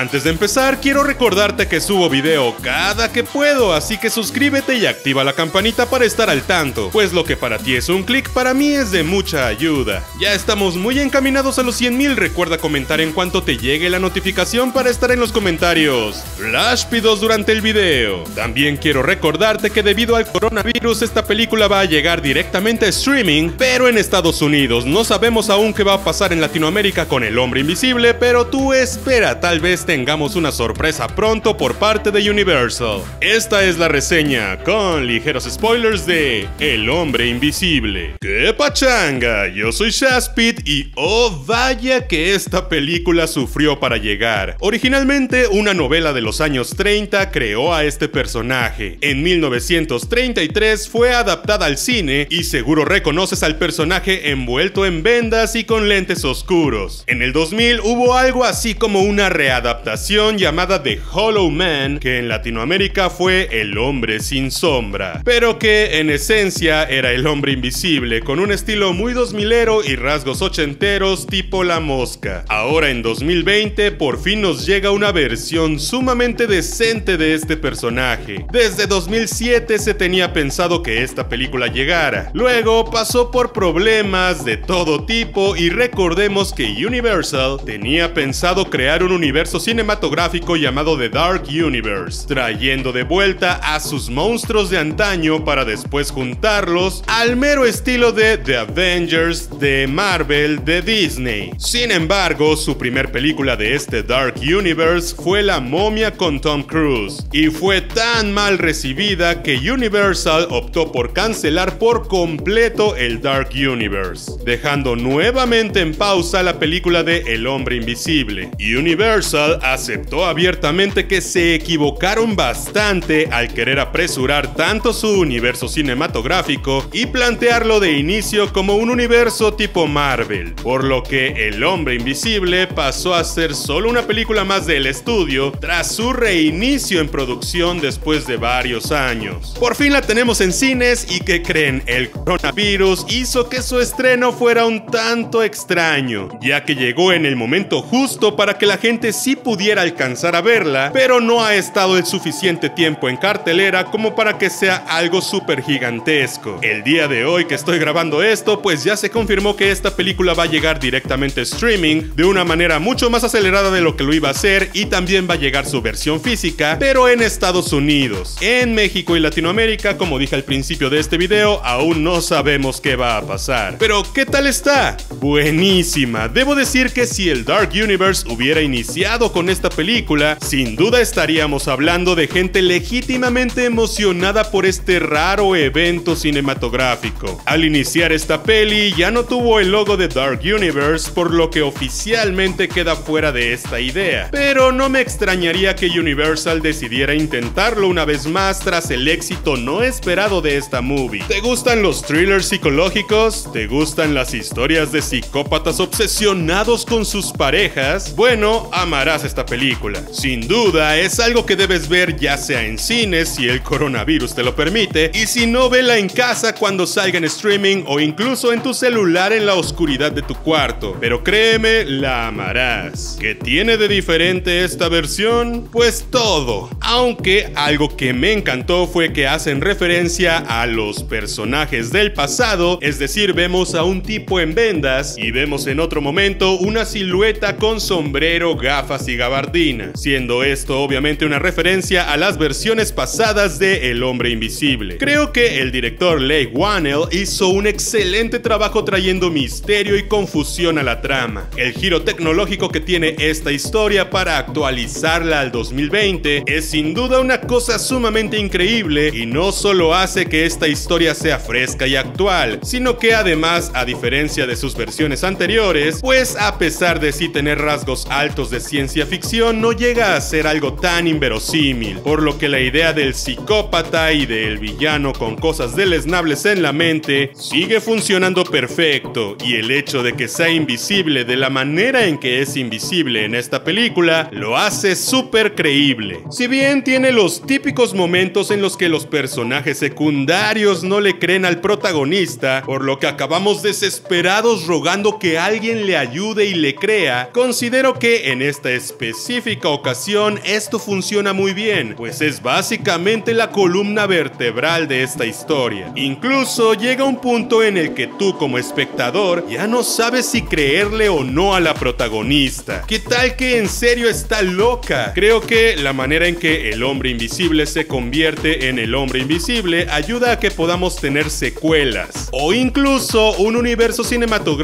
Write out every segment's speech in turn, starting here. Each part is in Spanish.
Antes de empezar, quiero recordarte que subo video cada que puedo, así que suscríbete y activa la campanita para estar al tanto, pues lo que para ti es un clic, para mí es de mucha ayuda. Ya estamos muy encaminados a los 100.000, recuerda comentar en cuanto te llegue la notificación para estar en los comentarios. Flashpidos durante el video. También quiero recordarte que debido al coronavirus esta película va a llegar directamente a streaming, pero en Estados Unidos. No sabemos aún qué va a pasar en Latinoamérica con el hombre invisible, pero tú espera, tal vez tengamos una sorpresa pronto por parte de Universal. Esta es la reseña, con ligeros spoilers de El hombre invisible. ¡Qué pachanga! Yo soy Shaspit y oh vaya que esta película sufrió para llegar. Originalmente una novela de los años 30 creó a este personaje. En 1933 fue adaptada al cine y seguro reconoces al personaje envuelto en vendas y con lentes oscuros. En el 2000 hubo algo así como una readaptación llamada The Hollow Man, que en Latinoamérica fue El hombre sin sombra, pero que en esencia era el hombre invisible, con un estilo muy 2000ero y rasgos ochenteros tipo la mosca. Ahora en 2020 por fin nos llega una versión sumamente decente de este personaje. Desde 2007 se tenía pensado que esta película llegara. Luego pasó por problemas de todo tipo y recordemos que Universal tenía pensado crear un universo cinematográfico llamado The Dark Universe, trayendo de vuelta a sus monstruos de antaño para después juntarlos al mero estilo de The Avengers, de Marvel, de Disney. Sin embargo, su primer película de este Dark Universe fue La momia con Tom Cruise, y fue tan mal recibida que Universal optó por cancelar por completo el Dark Universe, dejando nuevamente en pausa la película de El hombre invisible. Universal aceptó abiertamente que se equivocaron bastante al querer apresurar tanto su universo cinematográfico y plantearlo de inicio como un universo tipo Marvel, por lo que El hombre invisible pasó a ser solo una película más del estudio tras su reinicio en producción después de varios años. Por fin la tenemos en cines y que creen, el coronavirus hizo que su estreno fuera un tanto extraño, ya que llegó en el momento justo para que la gente sí pudiera alcanzar a verla, pero no ha estado el suficiente tiempo en cartelera como para que sea algo súper gigantesco. El día de hoy que estoy grabando esto, pues ya se confirmó que esta película va a llegar directamente streaming de una manera mucho más acelerada de lo que lo iba a hacer y también va a llegar su versión física, pero en Estados Unidos. En México y Latinoamérica, como dije al principio de este video, aún no sabemos qué va a pasar. Pero, ¿qué tal está? Buenísima. Debo decir que si el Dark Universe hubiera iniciado con esta película, sin duda estaríamos hablando de gente legítimamente emocionada por este raro evento cinematográfico. Al iniciar esta peli ya no tuvo el logo de Dark Universe, por lo que oficialmente queda fuera de esta idea. Pero no me extrañaría que Universal decidiera intentarlo una vez más tras el éxito no esperado de esta movie. ¿Te gustan los thrillers psicológicos? ¿Te gustan las historias de psicópatas obsesionados con sus parejas? Bueno, amarás esta película. Sin duda, es algo que debes ver ya sea en cines si el coronavirus te lo permite, y si no, vela en casa cuando salga en streaming o incluso en tu celular en la oscuridad de tu cuarto. Pero créeme, la amarás. ¿Qué tiene de diferente esta versión? Pues todo. Aunque algo que me encantó fue que hacen referencia a los personajes del pasado, es decir, vemos a un tipo en y vemos en otro momento una silueta con sombrero, gafas y gabardina, siendo esto obviamente una referencia a las versiones pasadas de El hombre invisible. Creo que el director Leigh Whannell hizo un excelente trabajo trayendo misterio y confusión a la trama. El giro tecnológico que tiene esta historia para actualizarla al 2020 es sin duda una cosa sumamente increíble y no solo hace que esta historia sea fresca y actual, sino que además, a diferencia de sus versiones anteriores, pues a pesar de sí tener rasgos altos de ciencia ficción, no llega a ser algo tan inverosímil, por lo que la idea del psicópata y del villano con cosas deleznables en la mente sigue funcionando perfecto, y el hecho de que sea invisible de la manera en que es invisible en esta película lo hace súper creíble. Si bien tiene los típicos momentos en los que los personajes secundarios no le creen al protagonista, por lo que acabamos desesperados que alguien le ayude y le crea, considero que en esta específica ocasión esto funciona muy bien, pues es básicamente la columna vertebral de esta historia. Incluso llega un punto en el que tú como espectador ya no sabes si creerle o no a la protagonista. ¿Qué tal que en serio está loca? Creo que la manera en que el hombre invisible se convierte en el hombre invisible ayuda a que podamos tener secuelas o incluso un universo cinematográfico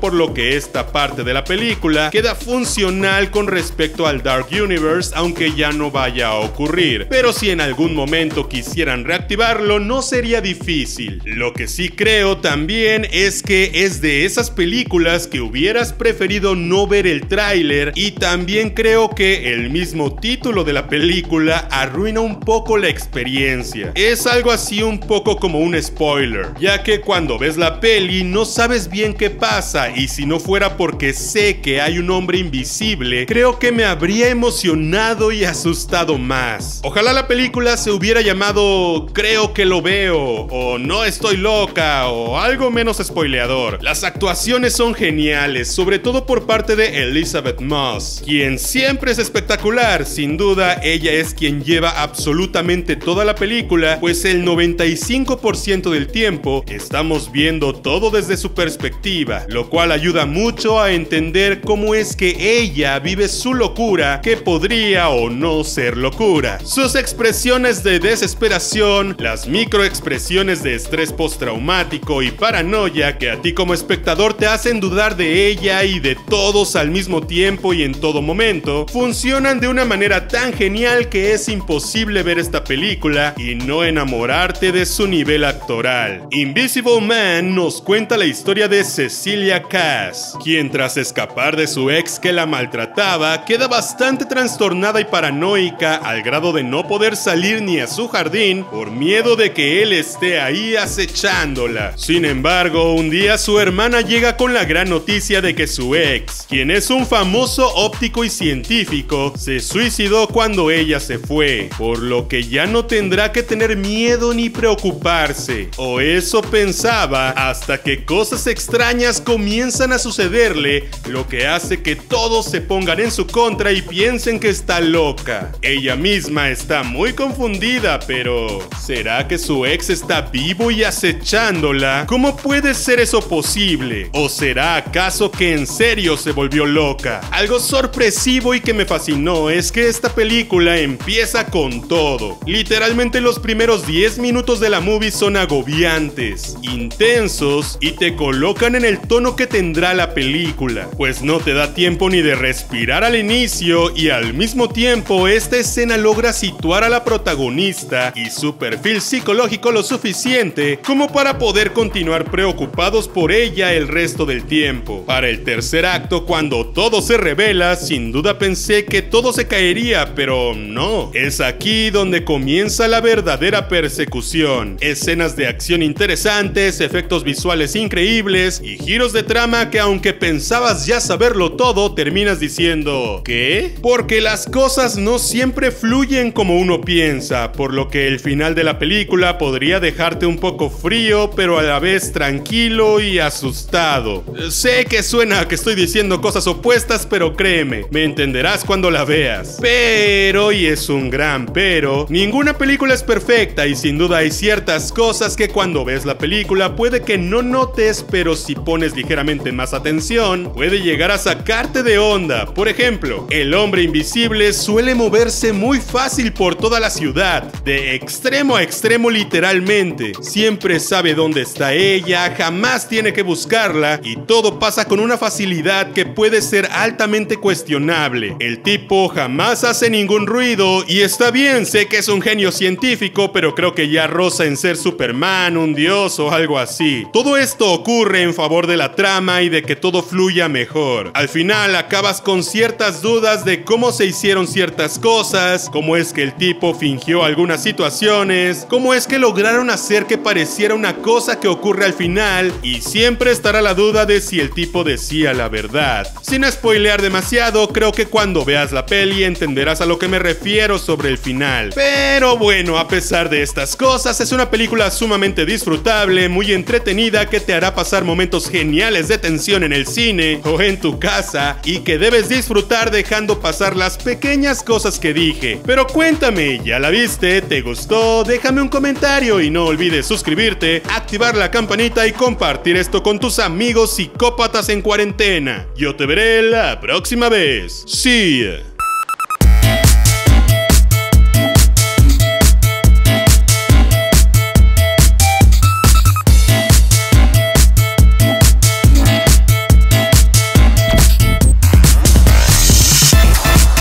por lo que esta parte de la película queda funcional con respecto al Dark Universe aunque ya no vaya a ocurrir. Pero si en algún momento quisieran reactivarlo no sería difícil. Lo que sí creo también es que es de esas películas que hubieras preferido no ver el tráiler y también creo que el mismo título de la película arruina un poco la experiencia. Es algo así un poco como un spoiler, ya que cuando ves la peli no sabes bien qué pasa y si no fuera porque sé que hay un hombre invisible, creo que me habría emocionado y asustado más. Ojalá la película se hubiera llamado Creo que lo veo o No estoy loca o algo menos spoileador. Las actuaciones son geniales, sobre todo por parte de Elizabeth Moss, quien siempre es espectacular, sin duda ella es quien lleva absolutamente toda la película, pues el 95% del tiempo estamos viendo todo desde su perspectiva, lo cual ayuda mucho a entender cómo es que ella vive su locura que podría o no ser locura. Sus expresiones de desesperación, las microexpresiones de estrés postraumático y paranoia que a ti como espectador te hacen dudar de ella y de todos al mismo tiempo y en todo momento, funcionan de una manera tan genial que es imposible ver esta película y no enamorarte de su nivel actoral. Invisible Man nos cuenta la historia de Cecilia Cass, quien tras escapar de su ex que la maltrataba, queda bastante trastornada y paranoica al grado de no poder salir ni a su jardín por miedo de que él esté ahí acechándola. Sin embargo, un día su hermana llega con la gran noticia de que su ex, quien es un famoso óptico y científico, se suicidó cuando ella se fue, por lo que ya no tendrá que tener miedo ni preocuparse. O eso pensaba hasta que cosas extrañas comienzan a sucederle, lo que hace que todos se pongan en su contra y piensen que está loca. Ella misma está muy confundida, pero ¿será que su ex está vivo y acechándola? ¿Cómo puede ser eso posible? ¿O será acaso que en serio se volvió loca? Algo sorpresivo y que me fascinó es que esta película empieza con todo. Literalmente los primeros 10 minutos de la movie son agobiantes, intensos y te colocan en el tono que tendrá la película, pues no te da tiempo ni de respirar al inicio y al mismo tiempo esta escena logra situar a la protagonista y su perfil psicológico lo suficiente como para poder continuar preocupados por ella el resto del tiempo. Para el tercer acto, cuando todo se revela, sin duda pensé que todo se caería, pero no. Es aquí donde comienza la verdadera persecución. Escenas de acción interesantes, efectos visuales increíbles y giros de trama que aunque pensabas ya saberlo todo, terminas diciendo ¿qué? Porque las cosas no siempre fluyen como uno piensa, por lo que el final de la película podría dejarte un poco frío, pero a la vez tranquilo y asustado. Sé que suena que estoy diciendo cosas opuestas, pero créeme, me entenderás cuando la veas. Pero, y es un gran pero, ninguna película es perfecta y sin duda hay ciertas cosas que cuando ves la película puede que no notes, pero si pones ligeramente más atención, puede llegar a sacarte de onda. Por ejemplo, el hombre invisible suele moverse muy fácil por toda la ciudad, de extremo a extremo literalmente. Siempre sabe dónde está ella, jamás tiene que buscarla y todo pasa con una facilidad que puede ser altamente cuestionable. El tipo jamás hace ningún ruido y está bien, sé que es un genio científico, pero creo que ya roza en ser Superman, un dios o algo así. Todo esto ocurre en favor de la trama y de que todo fluya mejor. Al final acabas con ciertas dudas de cómo se hicieron ciertas cosas, cómo es que el tipo fingió algunas situaciones, cómo es que lograron hacer que pareciera una cosa que ocurre al final y siempre estará la duda de si el tipo decía la verdad. Sin spoilear demasiado, creo que cuando veas la peli entenderás a lo que me refiero sobre el final. Pero bueno, a pesar de estas cosas, es una película sumamente disfrutable, muy entretenida que te hará pasar momentos geniales de tensión en el cine o en tu casa y que debes disfrutar dejando pasar las pequeñas cosas que dije. Pero cuéntame, ¿ya la viste? ¿Te gustó? Déjame un comentario y no olvides suscribirte, activar la campanita y compartir esto con tus amigos psicópatas en cuarentena. Yo te veré la próxima vez. Ya.